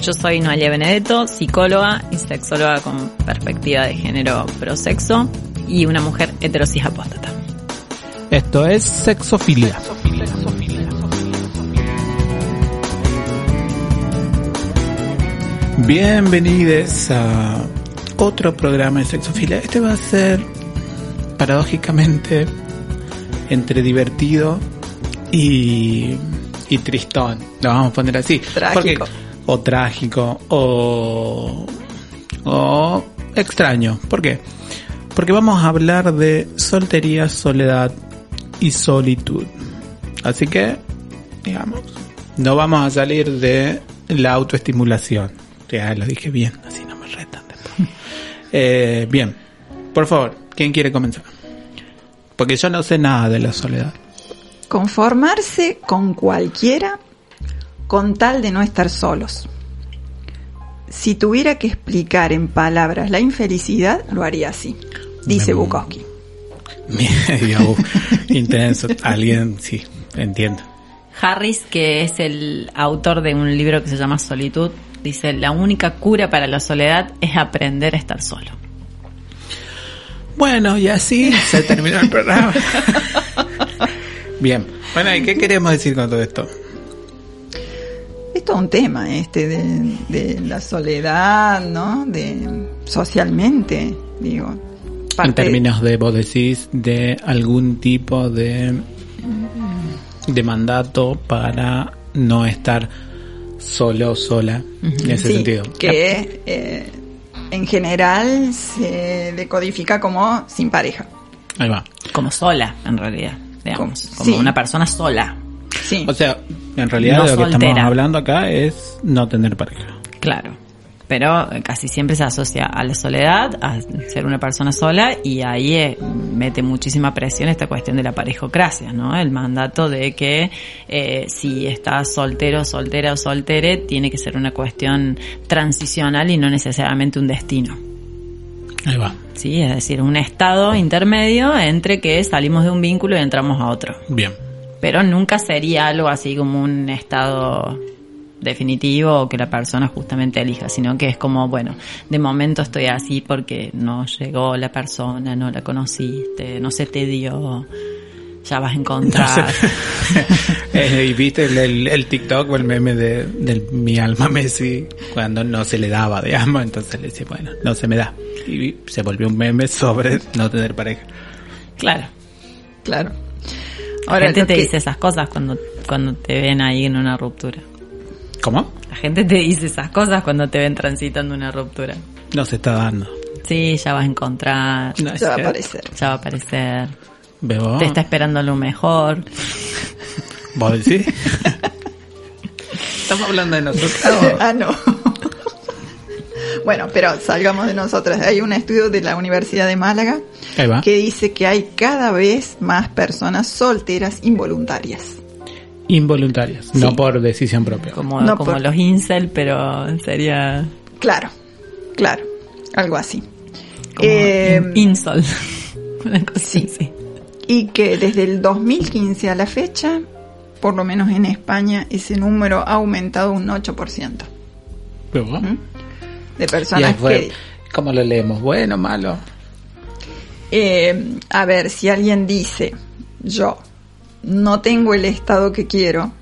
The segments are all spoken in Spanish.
Yo soy Noelia Benedetto, psicóloga y sexóloga con perspectiva de género prosexo y una mujer heterosis apóstata. Esto es Sexofilia. Bienvenidos a otro programa de Sexofilia. Este va a ser paradójicamente entre divertido y, y tristón. Lo vamos a poner así. Trágico. O trágico o, o extraño. ¿Por qué? Porque vamos a hablar de soltería, soledad y solitud. Así que, digamos, no vamos a salir de la autoestimulación. Ya lo dije bien, así no me retan. Eh, bien, por favor, ¿quién quiere comenzar? Porque yo no sé nada de la soledad. Conformarse con cualquiera con tal de no estar solos. Si tuviera que explicar en palabras la infelicidad, lo haría así, dice Me- Bukowski. Medio intenso. Alguien, sí, entiendo. Harris, que es el autor de un libro que se llama Solitud, dice, la única cura para la soledad es aprender a estar solo. Bueno, y así se terminó el programa. Bien. Bueno, ¿y qué queremos decir con todo esto? Es todo un tema este de, de la soledad, ¿no? De socialmente, digo. En términos de, vos decís, de algún tipo de, de mandato para no estar solo o sola, en ese sí, sentido. que eh, en general se decodifica como sin pareja. Ahí va. Como sola, en realidad, digamos. Como- Como sí. una persona sola. Sí. O sea, en realidad No de lo que estamos hablando acá es no tener pareja. Claro. Pero eh, casi siempre se asocia a la soledad, a ser una persona sola, y ahí eh, mete muchísima presión esta cuestión de la parejocracia, ¿no? El mandato de que eh, si estás soltero, soltera o soltere, tiene que ser una cuestión transicional y no necesariamente un destino. Ahí va. Sí, es decir, un estado intermedio entre que salimos de un vínculo y entramos a otro. Bien. Pero nunca sería algo así como un estado definitivo o que la persona justamente elija, sino que es como, bueno, de momento estoy así porque no llegó la persona, no la conociste, no se te dio, ya vas a encontrar. Eh, y viste el, el- el TikTok o el meme de, del mi alma Messi cuando no se le daba, digamos, entonces le decía, bueno, no se me da. Y se volvió un meme sobre no tener pareja. claro. claro. La gente te que- dice esas cosas cuando, cuando te ven ahí en una ruptura. ¿Cómo? La gente te dice esas cosas cuando te ven transitando una ruptura. No se está dando. Sí, ya vas a encontrar, No, ya va a aparecer. ya va a aparecer, Bebo, te está esperando lo mejor. ¿Vos decís? Estamos hablando de nosotros. ah, no. Bueno, pero salgamos de nosotras. Hay un estudio de la Universidad de Málaga que dice que hay cada vez más personas solteras involuntarias. Involuntarias, no por decisión propia. Como, No, como por- los incel, pero sería Claro, claro, algo así. como Eh, in- insol. Una cosa sí. así. y que desde el 2015 a la fecha, por lo menos en España, ese número ha aumentado un 8% Bebo. De personas que... ¿cómo lo leemos? ¿Bueno, malo? Eh, a ver, si alguien dice, yo no tengo el estado que quiero,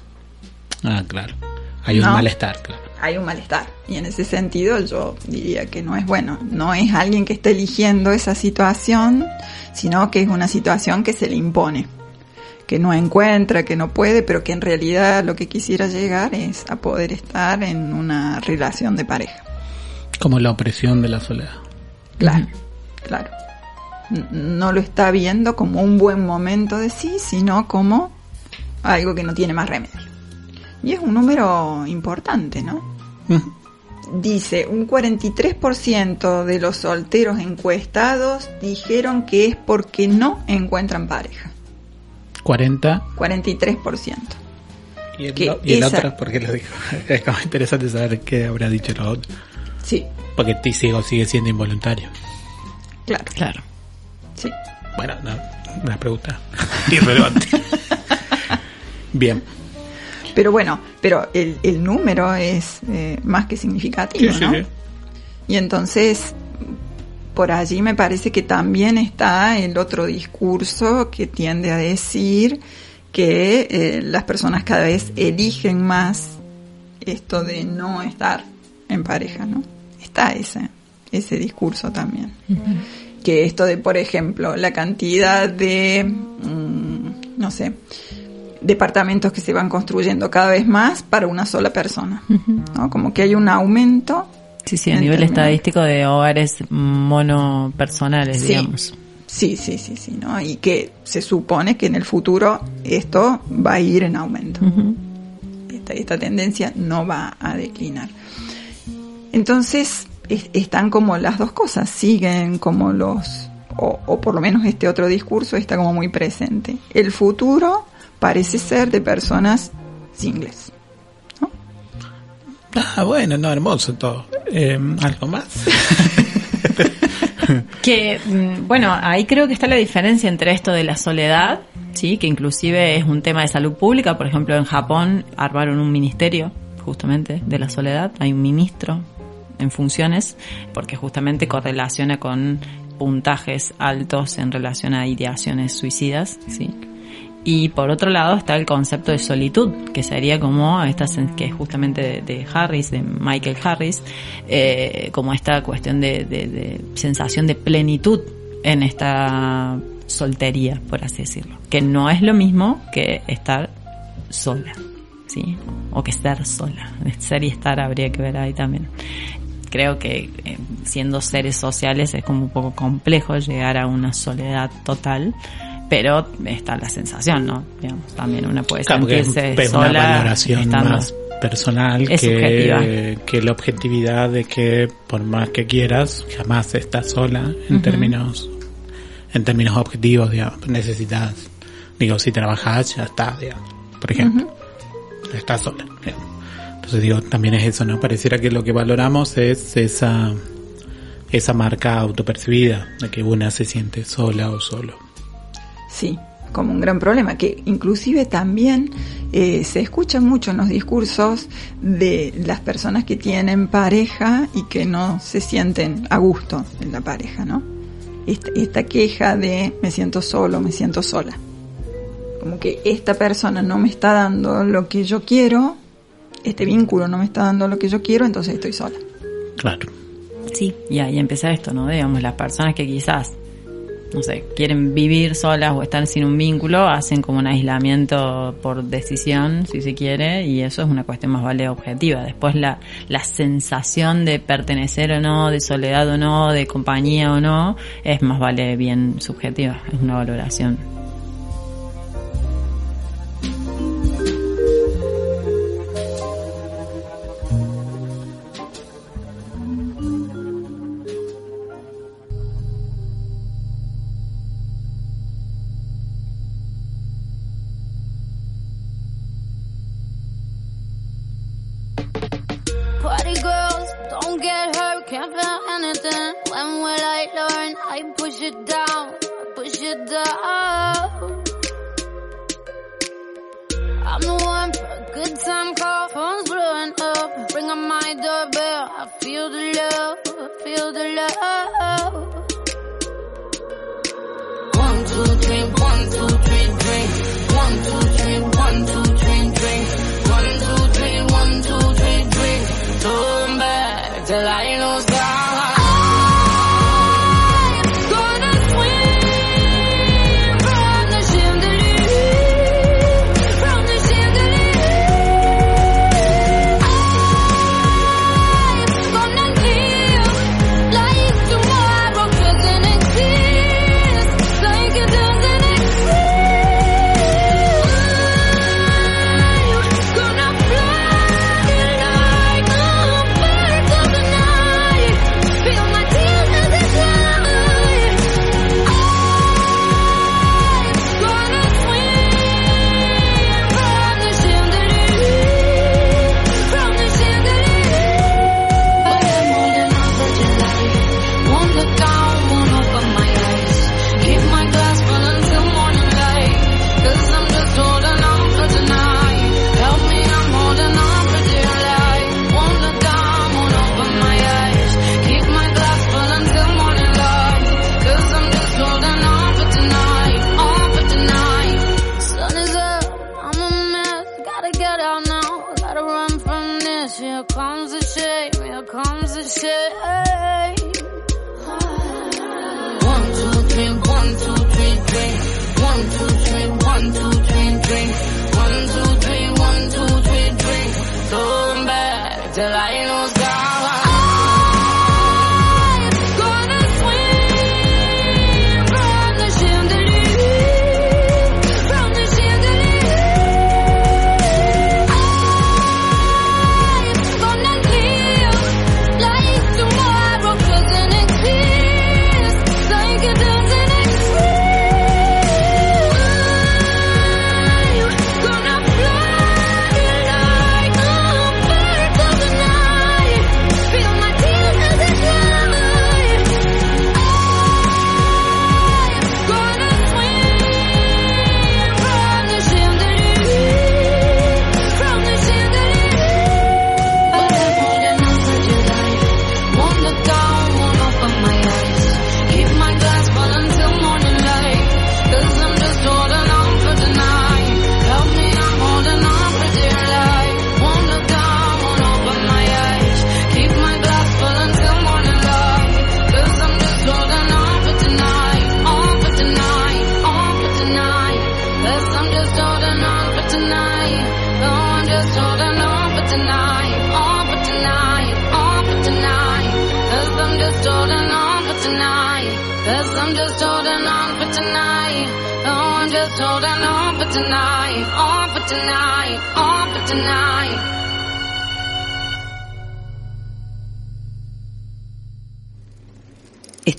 Ah, claro. Hay un malestar, claro. hay un malestar. Y en ese sentido yo diría que no es bueno. No es alguien que está eligiendo esa situación, sino que es una situación que se le impone. Que no encuentra, que no puede, pero que en realidad lo que quisiera llegar es a poder estar en una relación de pareja. Como la opresión de la soledad. Claro, claro. No lo está viendo como un buen momento de sí, sino como algo que no tiene más remedio. Y es un número importante, ¿no? Dice, un 43% de los solteros encuestados dijeron que es porque no encuentran pareja. 40. 43%. Y el, Que y el esa- otro, porque lo dijo. Es como interesante saber qué habrá dicho el otro. Sí, Porque ti sigo sigue siendo involuntario. claro, Claro. sí. Bueno, no, una pregunta irrelevante. Bien. Pero bueno, pero el, el número es eh, más que significativo, Sí, sí, ¿no? sí. Y entonces, por allí me parece que también está el otro discurso que tiende a decir que eh, las personas cada vez eligen más esto de no estar en pareja, ¿no? Está ese, ese discurso también. Que esto de, por ejemplo, la cantidad de, mm, no sé, departamentos que se van construyendo cada vez más para una sola persona, ¿no? Como que hay un aumento Sí, sí, a nivel términos- estadístico de hogares monopersonales, Sí. digamos. Sí, sí, sí, sí, ¿no? Y que se supone que en el futuro esto va a ir en aumento. Ujú. Esta, esta tendencia no va a declinar. Entonces, es- están como las dos cosas, siguen como los, o, o por lo menos este otro discurso está como muy presente. El futuro parece ser de personas singles. ¿no? Ah, bueno, no, hermoso todo. Eh, ¿Algo más? Que, mm, bueno, ahí creo que está la diferencia entre esto de la soledad, sí, que inclusive es un tema de salud pública. Por ejemplo, en Japón armaron un ministerio justamente de la soledad. Hay un ministro en funciones porque justamente correlaciona con puntajes altos en relación a ideaciones suicidas, sí. Y por otro lado está el concepto de solitud, que sería como esta, que es justamente de, Harris, de Michael Harris, eh, como esta cuestión de, de- de sensación de plenitud en esta soltería, por así decirlo. Que no es lo mismo que estar sola, ¿sí? O que estar sola. Ser y estar habría que ver ahí también. Creo que eh, siendo seres sociales es como un poco complejo llegar a una soledad total, pero está la sensación, ¿no? Digamos, también una puede Claro, es, sentirse es una sola valoración estando- más personal Es que, que la objetividad de que por más que quieras, jamás estás sola en términos en términos objetivos, digamos, necesitas, digo, si trabajas ya está, digamos, por ejemplo, estás sola. digamos. Entonces digo, también es eso, ¿no? Pareciera que lo que valoramos es esa esa marca autopercibida de que una se siente sola o solo. Sí, como un gran problema, que inclusive también eh, se escucha mucho en los discursos de las personas que tienen pareja y que no se sienten a gusto en la pareja, ¿no? Esta queja de me siento solo, me siento sola. Como que esta persona no me está dando lo que yo quiero, este vínculo no me está dando lo que yo quiero, entonces estoy sola. Claro. Sí, y ahí empieza esto, ¿no? Digamos, las personas que quizás, no sé, quieren vivir solas o estar sin un vínculo, hacen como un aislamiento por decisión, si se quiere, y eso es una cuestión más vale objetiva. Después la, la sensación de pertenecer o no, de soledad o no, de compañía o no, es más vale bien subjetiva, es una valoración.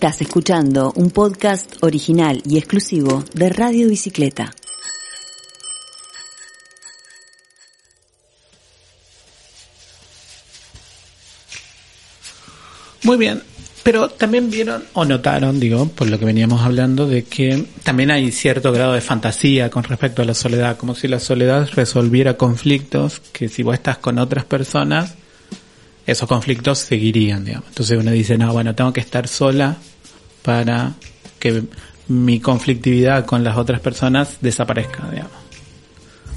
Estás escuchando un podcast original y exclusivo de Radio Bicicleta. Muy bien, pero también vieron o notaron, digo, por lo que veníamos hablando, de que también hay cierto grado de fantasía con respecto a la soledad, como si la soledad resolviera conflictos que si vos estás con otras personas, esos conflictos seguirían, digamos. Entonces uno dice, no, bueno, tengo que estar sola para que mi conflictividad con las otras personas desaparezca, digamos.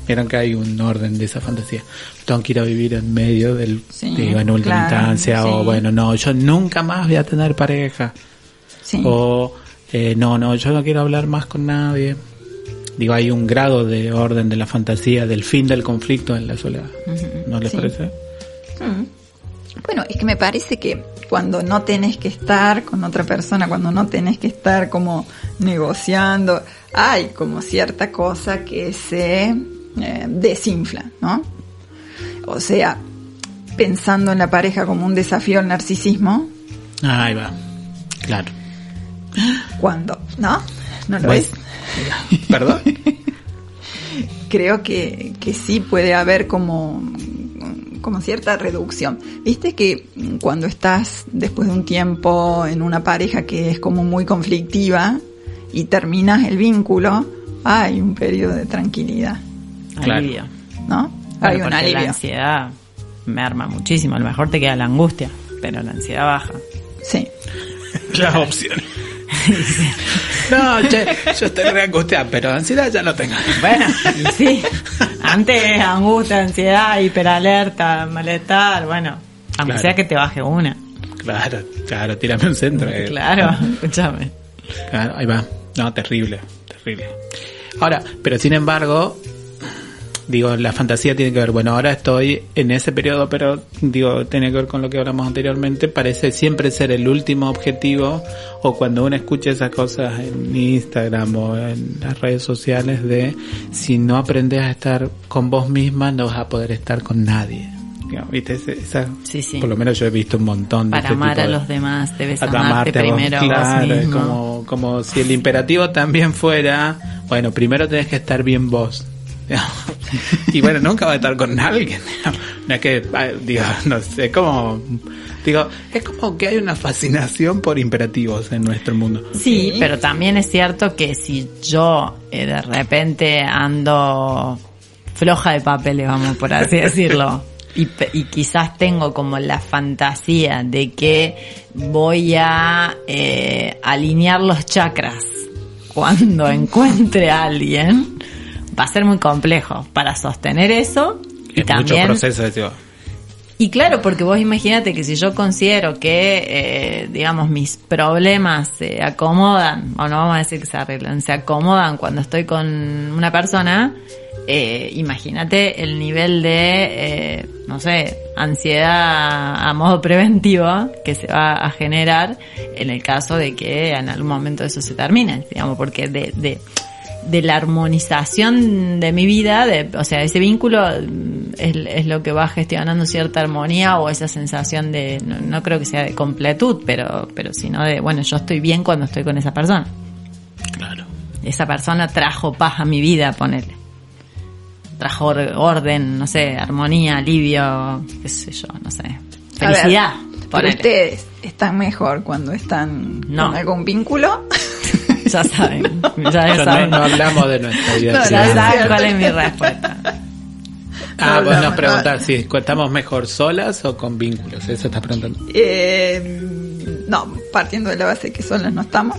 Vieron que hay un orden de esa fantasía. Tengo que ir a vivir en medio del, Sí, digo, en última claro, instancia, o bueno, no, yo nunca más voy a tener pareja. Sí. O, eh, no, no, yo no quiero hablar más con nadie. Digo, hay un grado de orden de la fantasía, del fin del conflicto en la soledad. ¿No les parece? Mm. Bueno, es que me parece que cuando no tenés que estar con otra persona, cuando no tenés que estar como negociando, hay como cierta cosa que se eh, desinfla, ¿no? O sea, pensando en la pareja como un desafío al narcisismo, Ahí va. Claro. cuando, ¿no? ¿No lo es? ¿Perdón? creo que, que sí puede haber como, como cierta reducción. Viste que cuando estás después de un tiempo en una pareja que es como muy conflictiva y terminas el vínculo, hay un periodo de tranquilidad. Alivio. ¿no? Hay un porque La alivio. ansiedad me arma muchísimo. A lo mejor te queda la angustia, pero la ansiedad baja. Sí. Las opciones. no, che, yo estoy re angustiado, pero ansiedad ya no tengo. Bueno, sí. Antes angustia, ansiedad, hiperalerta, malestar, bueno. Aunque Claro. sea que te baje una. Claro, claro, tírame un centro. eh. Claro, escúchame. Claro, ahí va. No, terrible, terrible. Ahora, pero sin embargo, digo, la fantasía tiene que ver, bueno, ahora estoy en ese periodo, pero digo, tiene que ver con lo que hablamos anteriormente, parece siempre ser el último objetivo, o cuando uno escucha esas cosas en Instagram o en las redes sociales de, si no aprendes a estar con vos misma, no vas a poder estar con nadie. ¿Viste? Esa, Sí, sí. Por lo menos yo he visto un montón de Para ese amar tipo a de- los demás debes a amarte amarte a vos. primero a vos Claro, es mismo. como, como si el imperativo también fuera, bueno, primero tenés que estar bien vos. y bueno, nunca va a estar con alguien. No es que, ah, digo, no sé, como, digo, es como que hay una fascinación por imperativos en nuestro mundo. Sí, Sí. pero también es cierto que si yo eh, de repente ando floja de papeles, vamos por así decirlo, y, pe- y quizás tengo como la fantasía de que voy a eh, alinear los chakras cuando encuentre a alguien, va a ser muy complejo para sostener eso y Es mucho también proceso, digo. Y claro, porque vos imagínate que si yo considero que, eh, digamos, mis problemas se acomodan, o no vamos a decir que se arreglan, se acomodan cuando estoy con una persona, eh, imagínate el nivel de, eh, no sé, ansiedad a modo preventivo que se va a generar en el caso de que en algún momento eso se termine, digamos, porque de, de, de la armonización de mi vida, de, o sea, ese vínculo mm, es, es lo que va gestionando cierta armonía o esa sensación de, no, no creo que sea de completud, pero, pero sino de, bueno, yo estoy bien cuando estoy con esa persona. Claro. Esa persona trajo paz a mi vida, ponele. Trajo or- orden, no sé, armonía, alivio, qué sé yo, no sé. Ver, Felicidad, pero ponele. ustedes están mejor cuando están No. con algún vínculo. Ya saben, ya Yo no, saben. no hablamos de nuestra vida. No, no, saben cuál es mi respuesta. Ah, No, vos no, nos no. preguntás si estamos mejor solas o con vínculos. Eso estás preguntando. Eh, no, partiendo de la base que solas no estamos.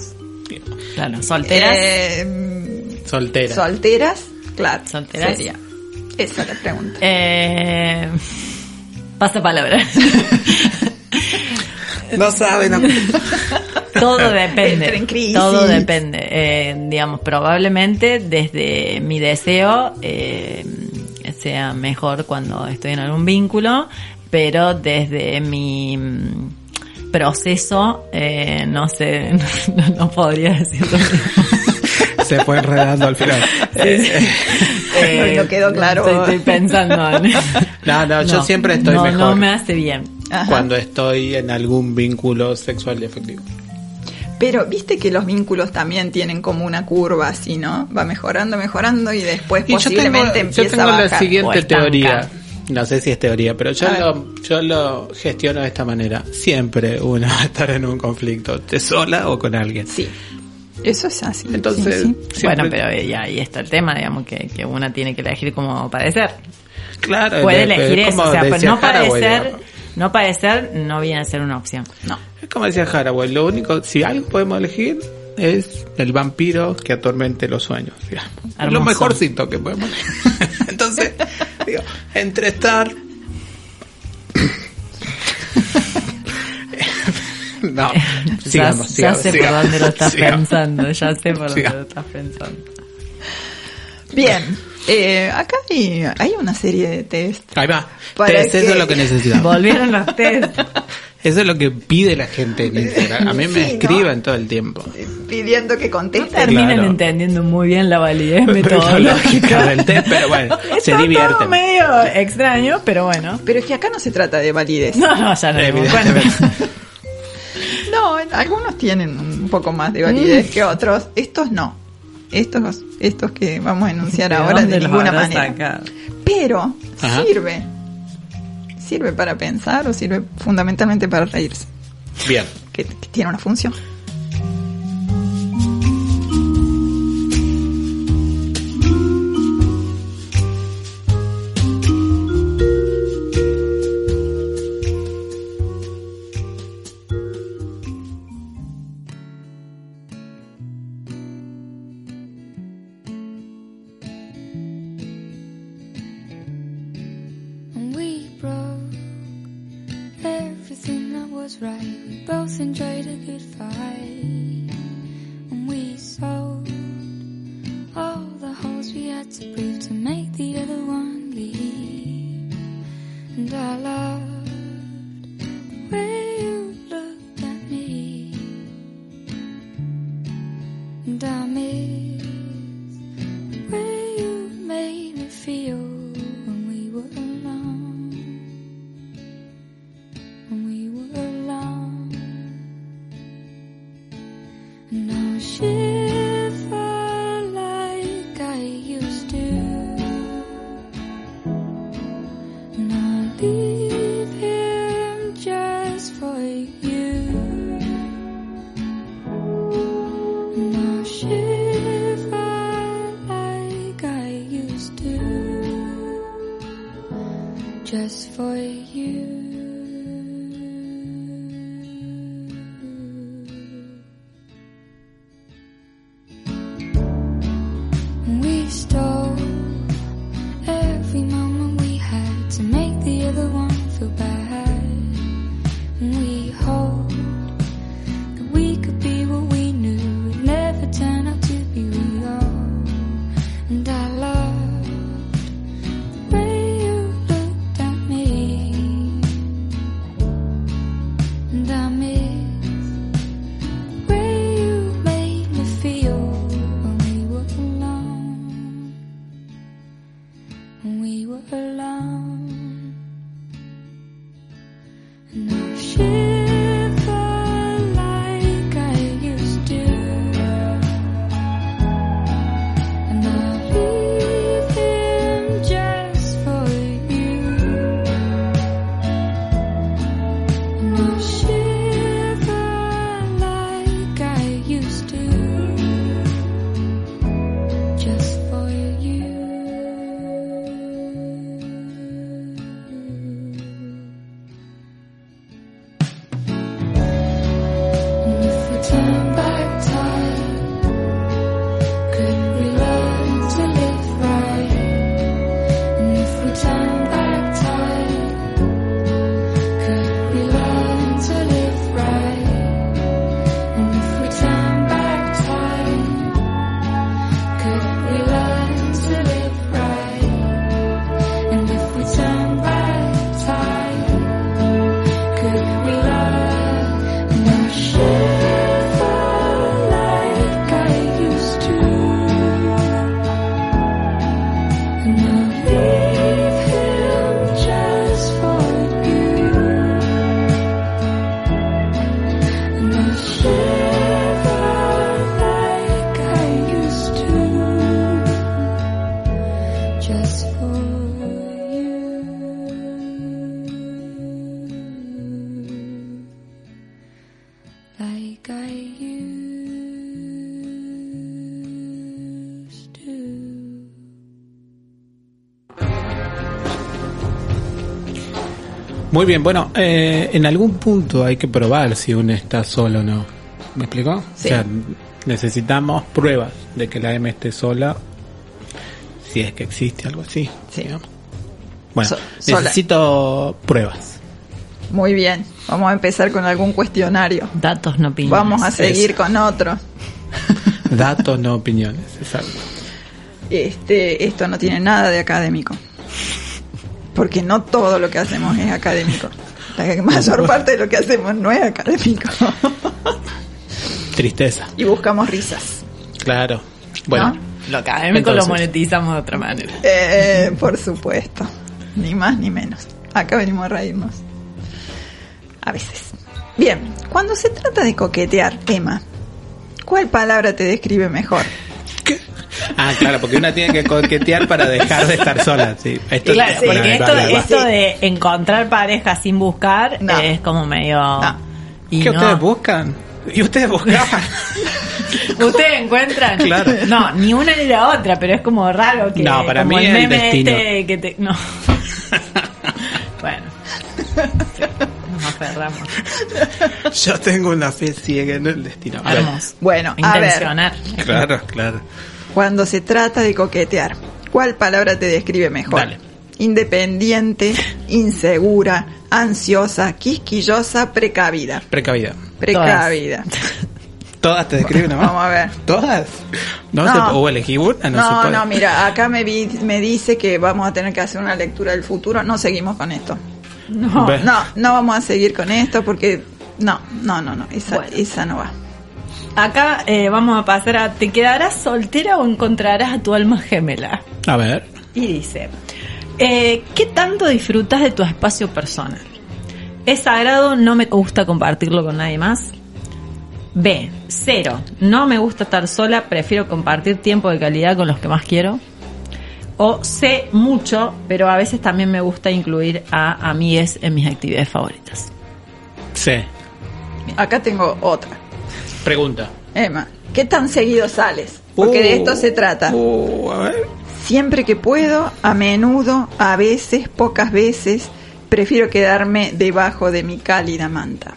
Claro, solteras. Eh, Soltera. solteras, claro. Solteras. Sería. Esa es la pregunta. Eh, pasa palabra. no saben. Todo depende. Todo depende. Eh, digamos, probablemente desde mi deseo eh, sea mejor cuando estoy en algún vínculo, pero desde mi mm, proceso, eh, no sé, no, no podría decirlo. Se fue enredando al final. Eh, No quedó claro. Estoy, estoy pensando en... No, no, yo siempre estoy mejor. No me hace bien. Ajá. Cuando estoy en algún vínculo sexual y efectivo. Pero viste que los vínculos también tienen como una curva así, ¿no? Va mejorando, mejorando y después Y yo tengo, posiblemente yo tengo a la bajar. siguiente teoría. No sé si es teoría, pero yo lo, yo lo gestiono de esta manera. Siempre uno va a estar en un conflicto, ¿te sola o con alguien. Sí. Eso es así. Entonces, sí, sí. siempre- Bueno, pero ya ahí está el tema, digamos, que, que una tiene que elegir cómo padecer. claro, Puede de- elegir es eso, como o sea, pero decía no padecer, digamos. No padecer no viene a ser una opción. No. Es como decía Haraway, lo único, si algo podemos elegir es el vampiro que atormente los sueños, digamos. Es Lo mejorcito que podemos elegir. Entonces, digo, entre estar... no, sigamos, ya, sigamos, ya sé sigamos, por dónde lo estás sigamos. pensando, ya sé por dónde lo estás pensando. Bien. Eh, acá hay, hay una serie de test. Ahí va. Para Test, eso es lo que necesitamos. Volvieron los test. Eso es lo que pide la gente en Instagram. A mí me Sí, ¿no? escriben todo el tiempo. Pidiendo que No contesten. terminan Claro. entendiendo muy bien la validez metodológica. del test, pero bueno, se Está todo divierten. medio extraño, pero bueno. Pero es que acá no se trata de validez. No, no, ya. Evidentemente. No, algunos tienen un poco más de validez Mm. que otros. Estos no. Estos, estos que vamos a enunciar ¿De ahora de ninguna manera. Pero Ajá. sirve. Sirve para pensar o sirve fundamentalmente para reírse. Bien. Que, que tiene una función. Muy bien, bueno, eh, en algún punto hay que probar si uno está solo o no. ¿Me explicó? Sí. O sea, necesitamos pruebas de que la M esté sola, si es que existe algo así. Sí. Bueno, So- sola. necesito pruebas. Muy bien, vamos a empezar con algún cuestionario. Datos, no opiniones. Vamos a seguir Eso. con otro. Datos, no opiniones. Exacto. Este, esto no tiene nada de académico. Porque no todo lo que hacemos es académico. La mayor parte de lo que hacemos no es académico. Tristeza. y buscamos risas. Claro. Bueno, Lo académico Entonces. lo monetizamos de otra manera. Eh, por supuesto. Ni más ni menos. Acá venimos a reírnos. A veces. Bien, cuando se trata de coquetear, Emma, ¿cuál palabra te describe mejor? Ah, claro, porque una tiene que coquetear para dejar de estar sola. Sí. Esto, claro, bueno, porque esto, vale, vale. esto de encontrar pareja sin buscar No. es como medio... No. Y ¿Qué no. ustedes buscan? ¿Y ustedes buscaban? ¿Ustedes encuentran? Claro. No, ni una ni la otra, pero es como raro que. No, para como mí el es el meme destino. este que te. No. bueno. Nos aferramos. Yo tengo una fe ciega en el destino. Bueno, Hermoso. Bueno, a ver, Intencionar. Claro, claro. Cuando se trata de coquetear, ¿cuál palabra te describe mejor? Dale. Independiente, insegura, ansiosa, quisquillosa, precavida. Precavida. Precavida. ¿Todas te describen nomás? Vamos a ver. ¿Todas? No, No. se o elegí una, no, se No, puede. no, mira, acá me, vi- me dice que vamos a tener que hacer una lectura del futuro. No seguimos con esto. No. No, no vamos a seguir con esto porque no, no, no, no, esa, Bueno. esa no va. Acá eh, vamos a pasar a. ¿Te quedarás soltera o encontrarás a tu alma gemela? A ver. Y dice, eh, ¿qué tanto disfrutas de tu espacio personal? ¿Es sagrado? ¿No me gusta compartirlo con nadie más? B, cero, no me gusta estar sola, prefiero compartir tiempo de calidad con los que más quiero. O C, mucho, pero a veces también me gusta incluir a amigues en mis actividades favoritas. Sí. Acá tengo otra. Pregunta. Emma, ¿qué tan seguido sales? Porque de esto se trata. Uh, a ver. Siempre que puedo, a menudo, a veces, pocas veces, prefiero quedarme debajo de mi cálida manta.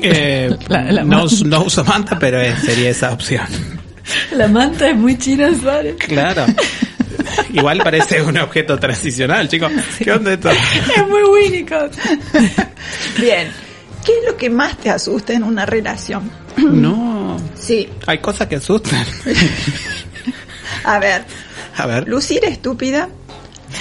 Eh, La- la no, manta. no uso manta, pero es- sería esa opción. La manta es muy china, Suárez. Claro. Igual parece un objeto transicional, chicos. ¿Qué onda esto? Es muy Winnicott. Bien, ¿qué es lo que más te asusta en una relación? No. Sí, Hay cosas que asustan. a ver, A ver. lucir estúpida,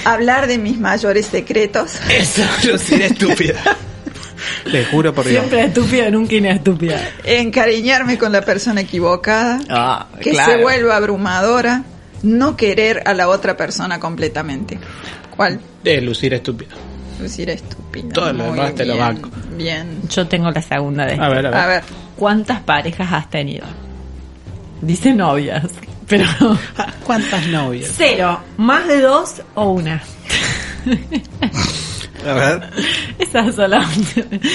hablar de mis mayores secretos, Eso, lucir estúpida. Le juro por Dios. Siempre estúpida, nunca inestúpida. encariñarme con la persona equivocada, Ah, que claro. se vuelva abrumadora, no querer a la otra persona completamente. ¿Cuál? De lucir estúpido. Lucir estúpido. Todo lo demás te lo banco. Bien. Yo tengo la segunda de A ver, a ver. A ver. ¿Cuántas parejas has tenido? Dice novias, pero ¿Cuántas novias? cero, más de dos o una. A ver. Esas son las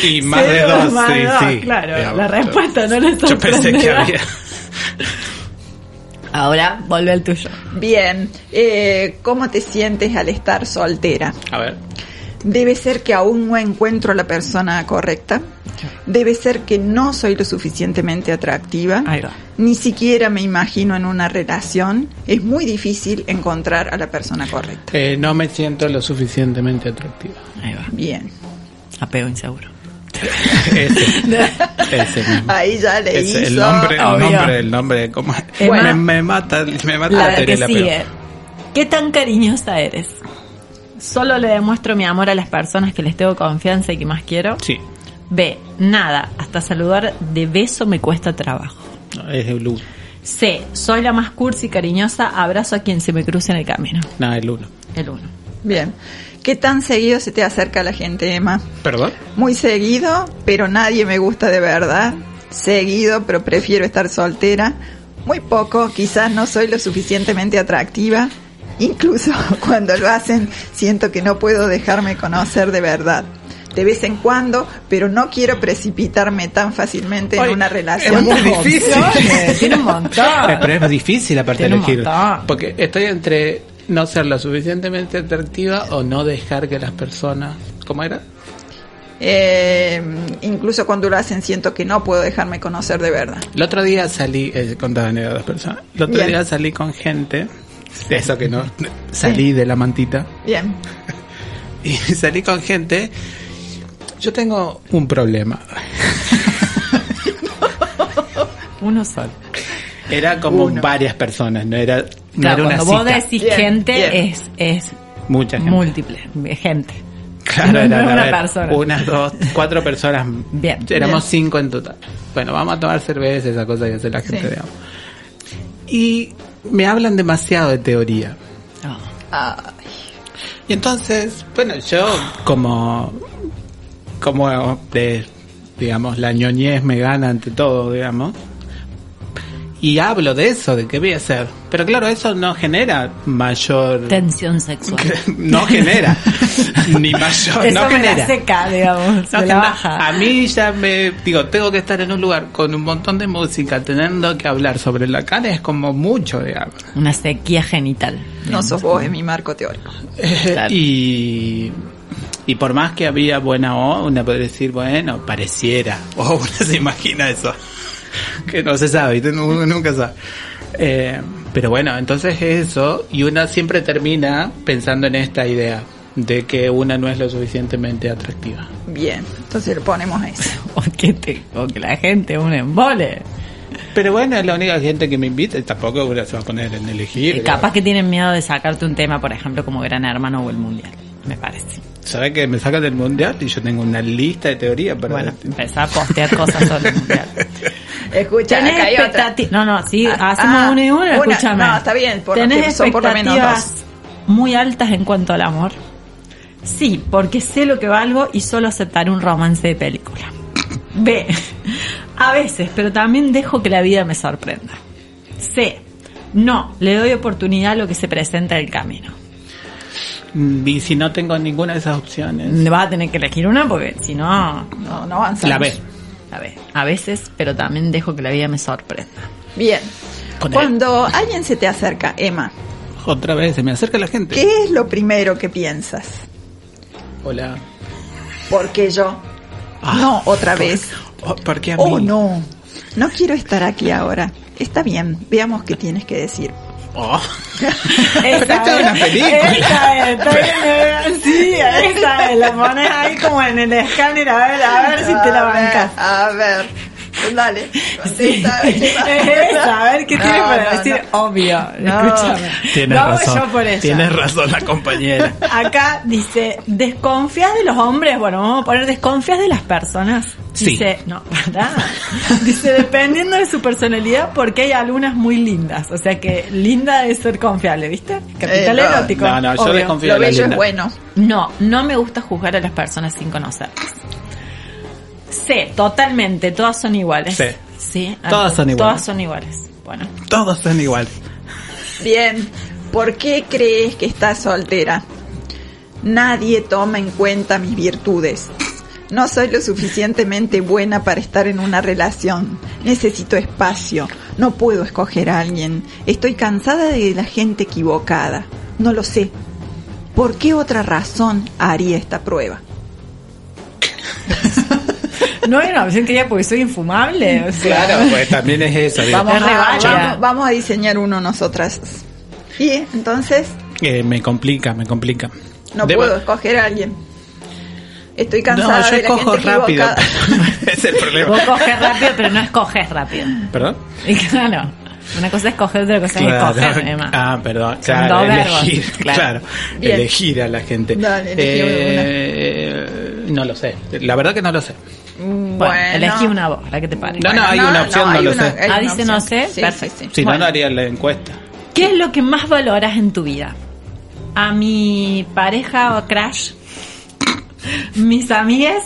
Y más de dos, más sí, de dos, sí. Claro, Digamos, la respuesta no le Yo pensé que había. Ahora, vuelve al tuyo. Bien. Eh, ¿Cómo te sientes al estar soltera? A ver. Debe ser que aún no encuentro a la persona correcta. Debe ser que no soy lo suficientemente atractiva. Ni siquiera me imagino en una relación. Es muy difícil encontrar a la persona correcta. Eh, no me siento lo suficientemente atractiva. Ahí va. Bien. Apego inseguro. Ese. Ese mismo. Ahí ya le Ese, hizo. el nombre, el obvio. nombre, el nombre, me, me mata, me mata La que Terela, pero- sigue. ¿Qué tan cariñosa eres? Solo le demuestro mi amor a las personas que les tengo confianza y que más quiero. Sí, B. Nada. Hasta saludar de beso me cuesta trabajo. no, es el uno. C. Soy la más cursi y cariñosa. Abrazo a quien se me cruce en el camino. No, el uno. El uno. Bien. ¿Qué tan seguido se te acerca la gente, Emma? ¿Perdón? Muy seguido, pero nadie me gusta de verdad. Seguido, pero prefiero estar soltera. Muy poco, quizás no soy lo suficientemente atractiva. Incluso cuando lo hacen, siento que no puedo dejarme conocer de verdad. De vez en cuando, pero no quiero precipitarme tan fácilmente en una es relación. muy difícil. Tiene un montón. Pero es difícil aparte elegir. Porque estoy entre no ser lo suficientemente atractiva o no dejar que las personas... ¿Cómo era? Eh, incluso cuando lo hacen, siento que no puedo dejarme conocer de verdad. El otro día salí, eh, contaba a dos personas. El otro Bien. día salí con gente, eso que no, salí de la mantita. Bien. Y salí con gente. Yo tengo un problema. Uno solo. Era como Uno. varias personas, no era, no Claro, era una cuando vos decís Bien, gente, bien. es, es Mucha gente. múltiple. Gente. Claro, No, era no una ver, persona. Unas dos, cuatro personas. Bien. Éramos Bien. cinco en total. Bueno, vamos a tomar cerveza, esa cosa que hace la gente, Sí. digamos. Y me hablan demasiado de teoría. Oh. Ah, Y entonces, bueno, yo como, como de, digamos, la ñoñez me gana ante todo, digamos. Y hablo de eso, de qué voy a hacer. Pero claro, eso no genera mayor... Tensión sexual. no genera. ni mayor, Eso no me genera. la seca, digamos. No me la baja. A mí ya me digo, tengo que estar en un lugar con un montón de música, teniendo que hablar sobre la cara es como mucho, digamos. Una sequía genital. no sos vos en mi marco teórico. Claro. y y por más que había buena onda, una puede decir, bueno, pareciera, o una se imagina eso, que no se sabe, uno nunca sabe. Eh, pero bueno, entonces eso, y una siempre termina pensando en esta idea de que una no es lo suficientemente atractiva. Bien, entonces le ponemos eso. O que, te, o que la gente un embole. Pero bueno, es la única gente que me invita y tampoco se va a poner en elegir. Eh, Capaz que tienen miedo de sacarte un tema, por ejemplo, como Gran Hermano o el Mundial. Me parece. ¿Sabes que me sacan del mundial y yo tengo una lista de teorías para Bueno, empezar a postear cosas sobre el Mundial. Escucha, ¿Tenés acá hay otra. expectativas? No, no, sí, Ah, hacemos ah, una y una, una. escúchame. No, está bien, por- ¿Tenés son por lo menos expectativas muy altas en cuanto al amor? Sí, porque sé lo que valgo y solo aceptaré un romance de película. B. A veces, pero también dejo que la vida me sorprenda. C. No, le doy oportunidad a lo que se presenta en el camino. Y si no tengo ninguna de esas opciones, Vas a tener que elegir una porque si no, No, no avanzamos. la B. a ver, a veces, pero también dejo que la vida me sorprenda. Bien. Con Cuando alguien se te acerca, Emma, Otra vez, se me acerca la gente. ¿qué es lo primero que piensas? Hola. ¿Por qué yo? Ah, no, otra vez. Oh, ¿Por qué a mí? Oh, no. No quiero estar aquí ahora. Está bien, veamos qué tienes que decir. Oh. Esta es una película. Esa es, está bien, sí, esa es, la pones ahí como en el escáner a ver, a ver si te la A ver, bancas. A ver, dale. Sí, contesta. es esa, a ver qué No, tienes para no, decir. no. Obvio, No. escúchame. Tienes Lo hago razón. yo por ella. Tienes razón la compañera. Acá dice, ¿desconfías de los hombres? Bueno, vamos a poner, ¿desconfías de las personas? Sí. Dice, no, pará. Dice, dependiendo de su personalidad, porque hay algunas muy lindas. O sea que linda es ser confiable, ¿viste? Capital Eh, no. erótico. No, no, yo obvio. desconfío Lo de la linda. es bueno. No, no me gusta juzgar a las personas sin conocerlas. Sé, totalmente, todas son iguales. Sí. Sí, Todas son iguales. Todas son iguales. Bueno, Todos son iguales. Bien, ¿por qué crees que estás soltera? Nadie toma en cuenta mis virtudes. No soy lo suficientemente buena para estar en una relación. Necesito espacio. No puedo escoger a alguien. Estoy cansada de la gente equivocada. No lo sé. ¿Por qué otra razón haría esta prueba? no hay una opción que diga porque soy infumable. O sea, Claro, pues también es eso. Vamos a, vamos, vamos a diseñar uno nosotras. Y entonces Eh, me complica, me complica. no Debo- puedo escoger a alguien. Estoy No, cansada yo de la escojo gente rápido. es el Vos problema. coges rápido, pero no escoges rápido. ¿Perdón? Y claro, una cosa es coger, otra cosa es escoger, Emma. Ah, perdón. Claro, elegir. claro. Elegir a la gente. Dale, Eh, no lo sé. La verdad que no lo sé. Bueno, elegí una voz, la que te pare. No, no, hay una opción, no hay lo una- sé. Ah, dice no sé, Sí, perfecto. sí, sí. Si Bueno. no, no haría la encuesta. ¿Qué es lo que más valoras en tu vida? ¿A mi pareja o crush? ¿Mis amigas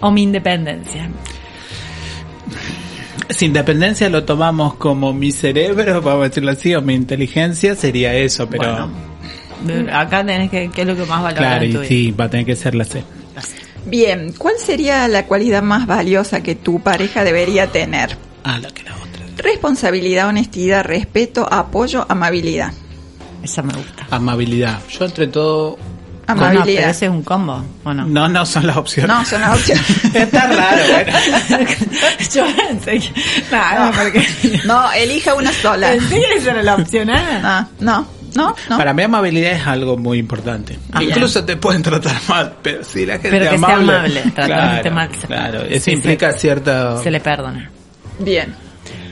o mi independencia? Si independencia lo tomamos como mi cerebro, vamos a decirlo así, o mi inteligencia, sería eso, pero... Bueno, acá tenés que, ¿qué es lo que más valoras claro, en y tu vida? sí, va a tener que ser la C. Bien, ¿cuál sería la cualidad más valiosa que tu pareja debería tener? Ah, la que la otra. Responsabilidad, honestidad, respeto, apoyo, amabilidad. Esa me gusta. Amabilidad. Yo entre todo... No, no, Amabilidad. pero ese es un combo, ¿o no? No, no son las opciones. No, son las opciones. Está raro, bueno. Yo pensé que... No, no, porque... No, elija una sola. Pensé que esa era la opción A. No, no, no, no. Para mí amabilidad es algo muy importante. Ah, Incluso te pueden tratar mal, pero si la gente Pero que es sea amable, amable, tratar claro, gente mal. se- Claro, eso sí, implica se- cierta... Se le perdona. Bien.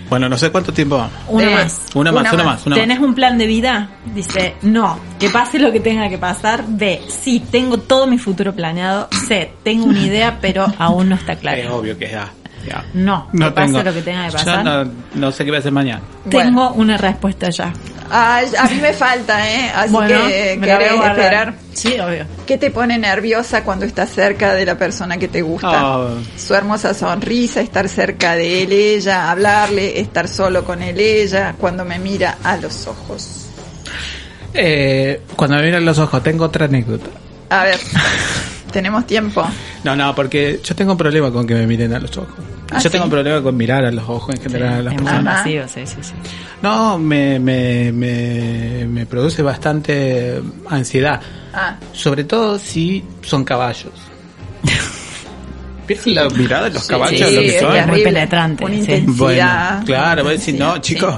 Bueno, no sé cuánto tiempo vamos. Eh, más. Una más, Una una más. más, una ¿Tenés un plan de vida? Dice, no, que pase lo que tenga que pasar. B, sí, tengo todo mi futuro planeado. C, tengo una idea, pero aún no está más. Es claro. obvio que es A. Ya. No, que pase lo que tenga que pasar. Yo no, no sé qué voy a hacer mañana. Tengo una respuesta ya. Ay, a mí me falta, ¿eh? Así bueno, que me la voy a querés esperar. Sí, obvio. ¿Qué te pone nerviosa cuando estás cerca de la persona que te gusta? Oh. Su hermosa sonrisa, estar cerca de él, ella, hablarle, estar solo con él, ella, cuando me mira a los ojos. Eh, cuando me miran los ojos, tengo otra anécdota. A ver, tenemos tiempo. No, no, porque yo tengo un problema con que me miren a los ojos. ¿Ah, yo tengo un problema con mirar a los ojos en general a las personas. Ajá. invasivo, sí, sí, sí. No, me, me, me, me produce bastante ansiedad. Ah, Sobre todo si son caballos. ¿Vieron la mirada de los Sí, caballos? sí, lo que es son? muy penetrante, Una sí. intensidad. Bueno, claro, voy a decir, no, Sí. chicos,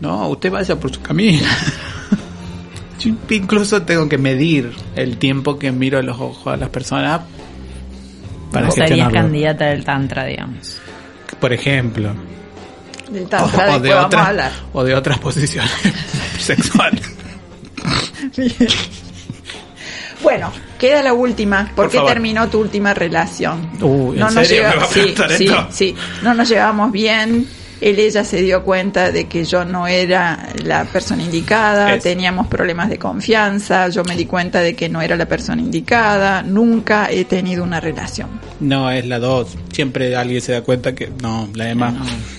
no, usted vaya por su camino. Yo incluso tengo que medir el tiempo que miro a los ojos a las personas para Vos serías candidata del tantra, digamos. Por ejemplo. O, de otras, o de otras posiciones sexuales. Bueno, queda la última. ¿Por, Por qué favor. terminó tu última relación? ¿en nos serio lleva- me va a sí, sí. No nos llevamos bien. Él, ella se dio cuenta de que yo no era la persona indicada, Es. teníamos problemas de confianza, yo me di cuenta de que no era la persona indicada, nunca he tenido una relación. No, es la 2. Siempre alguien se da cuenta que no, la Emma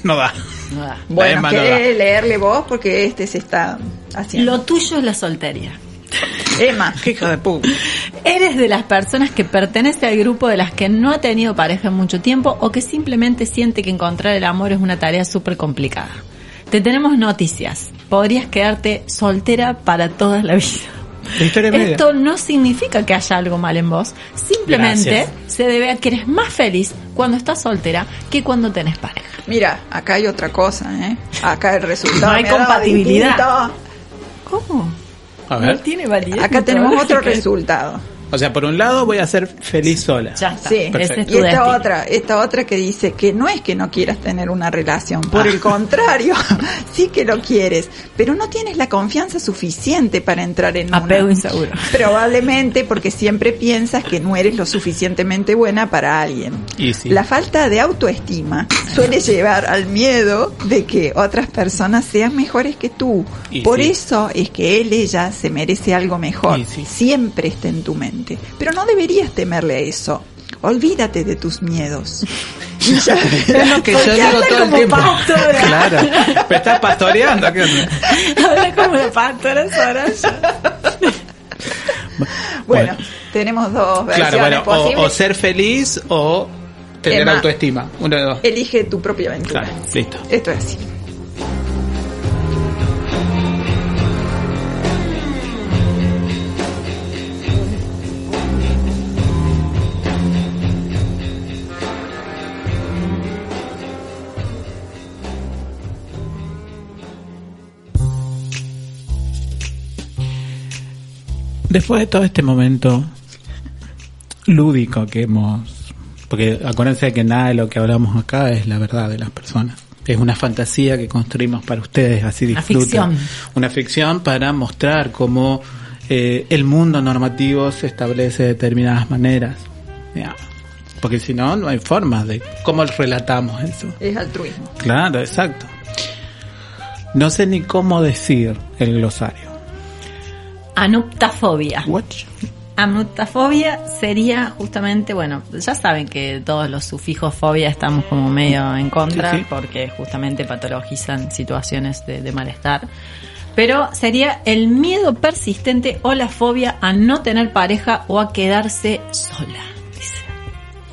no da. No da. Bueno, no ¿querés leerle vos? Porque este se está haciendo. Lo tuyo es la soltería. Emma, Qué hija de puta. ¿Eres de las personas que pertenece al grupo de las que no ha tenido pareja en mucho tiempo o que simplemente siente que encontrar el amor es una tarea súper complicada? Te tenemos noticias. Podrías quedarte soltera para toda la vida. La. Esto no significa que haya algo mal en vos. Simplemente Gracias. se debe a que eres más feliz cuando estás soltera que cuando tenés pareja. mira, acá hay otra cosa, ¿eh? Acá el resultado. No hay me ha dado compatibilidad. ¿Cómo? A No ver. tiene validez. Acá tenemos otro resultado. O sea, por un lado voy a ser feliz sola. Ya está. Sí, Ese es Perfecto. tu y esta destino. otra, esta otra que dice que no es que no quieras tener una relación, por el contrario, sí que lo quieres, pero no tienes la confianza suficiente para entrar en Apego una. inseguro. Probablemente porque siempre piensas que no eres lo suficientemente buena para alguien. Y sí. La falta de autoestima suele llevar al miedo de que otras personas sean mejores que tú. Y Por sí. eso es que él, ella se merece algo mejor. Y sí. Siempre está en tu mente. Pero no deberías temerle a eso. Olvídate de tus miedos. Ya Es lo que yo digo todo el tiempo. pastora. Claro. Me estás pastoreando. Habla como la pastora Soraya. Bueno, Bueno. tenemos dos versiones Claro, bueno, o, o ser feliz o tener Emma. autoestima. Uno de dos. Elige tu propia aventura. Claro, listo. Esto es así. Después de todo este momento lúdico que hemos... Porque acuérdense que nada de lo que hablamos acá es la verdad de las personas. Es una fantasía que construimos para ustedes, así Una disfruten. ficción. Una ficción para mostrar cómo eh, el mundo normativo se establece de determinadas maneras. Porque si no, no hay forma de cómo relatamos eso. Es altruismo. Claro, exacto. No sé ni cómo decir el glosario. Anuptafobia. What? Amnutafobia sería justamente, bueno, ya saben que todos los sufijos fobia estamos como medio en contra Sí, sí. porque justamente patologizan situaciones de, de malestar. Pero sería el miedo persistente o la fobia a no tener pareja o a quedarse sola, dice.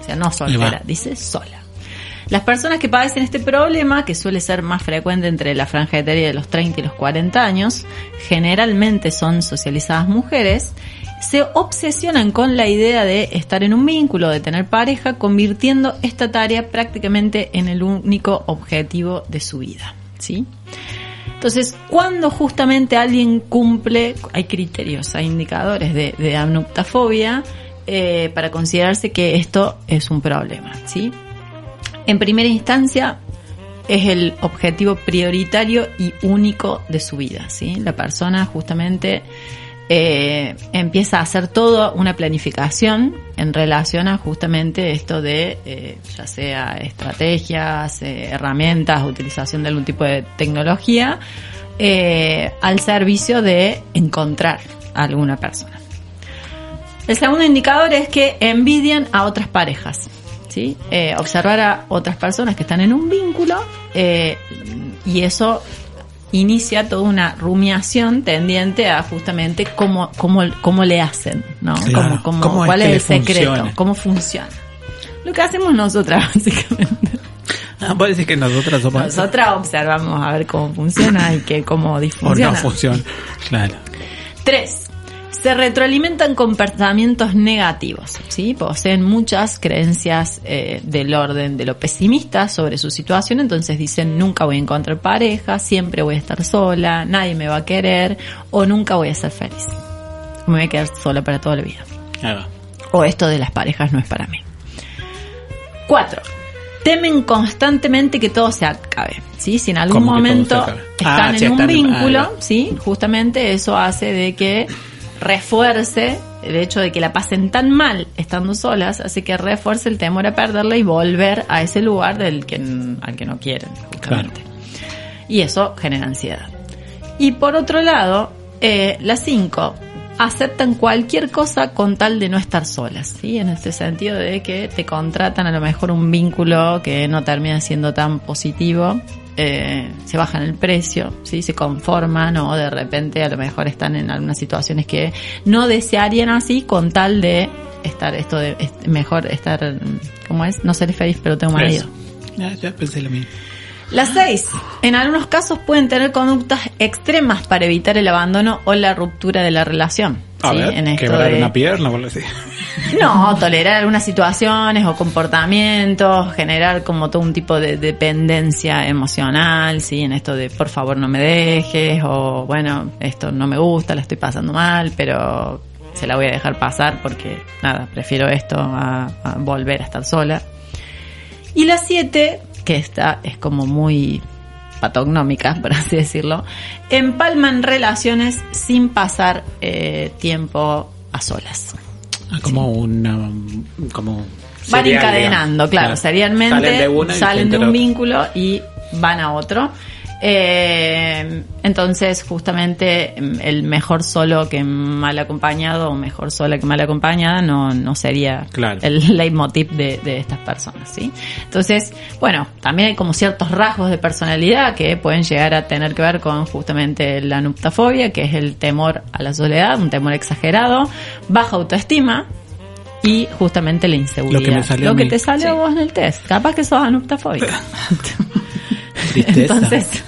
O sea, no soltera, dice sola. Las personas que padecen este problema, que suele ser más frecuente entre la franja etaria de los 30 y los 40 años, generalmente son socializadas mujeres, se obsesionan con la idea de estar en un vínculo, de tener pareja, convirtiendo esta tarea prácticamente en el único objetivo de su vida. ¿Sí? Entonces, cuando justamente alguien cumple, hay criterios, hay indicadores de, de eh, para considerarse que esto es un problema, ¿sí? En primera instancia, es el objetivo prioritario y único de su vida. La persona justamente eh, empieza a hacer toda una planificación en relación a justamente esto de, eh, ya sea estrategias, eh, herramientas, utilización de algún tipo de tecnología, al servicio de encontrar a alguna persona. El segundo indicador es que envidian a otras parejas. ¿Sí? Eh, observar a otras personas que están en un vínculo eh, y eso inicia toda una rumiación tendiente a justamente cómo, cómo, cómo le hacen, ¿no? Claro. Cómo- cómo- ¿Cómo es ¿Cuál que es el secreto? funcione? ¿Cómo funciona? Lo que hacemos nosotras, básicamente. Ah, vos decís que nosotras somos... Nosotras observamos a ver cómo funciona y que cómo O no disfunciona. funciona. Claro. Tres, se retroalimentan comportamientos negativos, ¿sí? Poseen muchas creencias eh, del orden de lo pesimista sobre su situación, entonces dicen nunca voy a encontrar pareja, siempre voy a estar sola, nadie me va a querer o nunca voy a ser feliz. Me voy a quedar sola para toda la vida. O esto de las parejas no es para mí. Cuatro. Temen constantemente que todo se acabe, ¿sí? Si en algún ¿Cómo que todo momento están Ah, un están en- ah, vínculo. ¿sí? Justamente eso hace de que refuerce el hecho de que la pasen tan mal estando solas, hace que refuerce el temor a perderla y volver a ese lugar del que, al que no quieren, justamente. Y eso genera ansiedad. Y por otro lado, eh, las cinco aceptan cualquier cosa con tal de no estar solas, ¿sí? En este sentido de que te contratan a lo mejor un vínculo que no termina siendo tan positivo, eh, se bajan el precio, ¿sí? Se conforman o de repente a lo mejor están en algunas situaciones que no desearían así con tal de estar esto de mejor estar, ¿cómo es? No ser feliz pero tengo marido. Ya, ya pensé lo mismo. Las seis, en algunos casos pueden tener conductas extremas para evitar el abandono o la ruptura de la relación. A ¿sí? ver, en esto quebrar de- una pierna o algo así. No, tolerar algunas situaciones o comportamientos, generar como todo un tipo de dependencia emocional, sí, en esto de por favor no me dejes o bueno, esto no me gusta, la estoy pasando mal, pero se la voy a dejar pasar porque, nada, prefiero esto a, volver a estar sola. Y la 7, que esta es como muy patognómica, por así decirlo, empalman relaciones sin pasar eh, tiempo a solas. Ah, como una. Como Van encadenando, digamos. claro, serialmente Salen de, salen un vínculo y van a otro. Eh, entonces, justamente, el mejor solo que mal acompañado o mejor sola que mal acompañada no, no sería Claro. el leitmotiv de, de estas personas, ¿sí? Entonces, bueno, también hay como ciertos rasgos de personalidad que pueden llegar a tener que ver con justamente la nuptafobia, que es el temor a la soledad, un temor exagerado, baja autoestima, y justamente la inseguridad. Lo que me salió que te salió a vos en el test. Capaz que sos anuptafóbica. Tristeza. Entonces,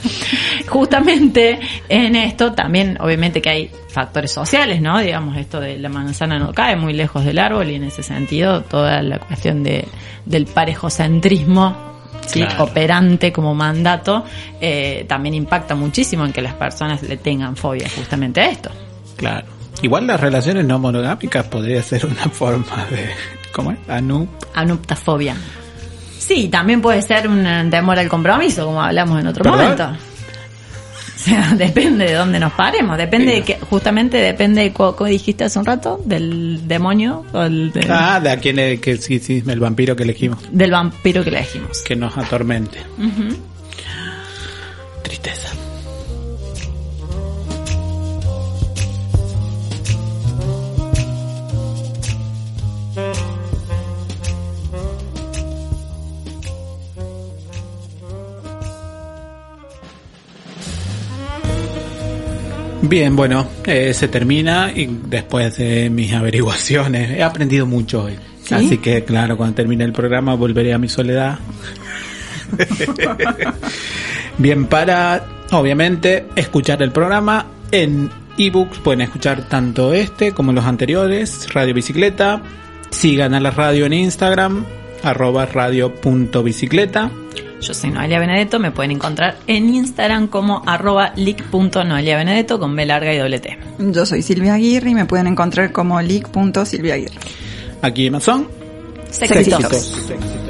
justamente en esto también, obviamente que hay factores sociales, ¿no? Digamos, esto de la manzana no cae muy lejos del árbol y en ese sentido toda la cuestión de, del parejocentrismo, ¿sí? Claro. Operante como mandato, eh, también impacta muchísimo en que las personas le tengan fobia justamente a esto. Claro. Igual las relaciones no monogámicas podría ser una forma de. ¿Cómo es? Anu. Anuptafobia. Sí, también puede ser un temor al compromiso, como hablamos en otro ¿Perdón? momento. O sea, depende de dónde nos paremos, depende de que, justamente depende de como dijiste hace un rato, del demonio o el de- Ah, de a quién es- que sí, sí, el vampiro que elegimos. del vampiro que elegimos. Que nos atormente. Tristeza. Bien, bueno, eh, se termina y después de mis averiguaciones he aprendido mucho hoy. ¿Sí? Así que, claro, cuando termine el programa volveré a mi soledad. Bien, para, obviamente, escuchar el programa en ebooks, pueden escuchar tanto este como los anteriores, Radio Bicicleta. Sigan a la radio en Instagram, arroba radio.bicicleta. Yo soy Noelia Benedetto, me pueden encontrar en Instagram como arroba leak.noeliabenedetto con B larga y doble T. Yo soy Silvia Aguirre y me pueden encontrar como leak.silviaaguirre. Aquí en Amazon. Sexitos. Sexitos.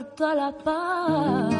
importa la paz.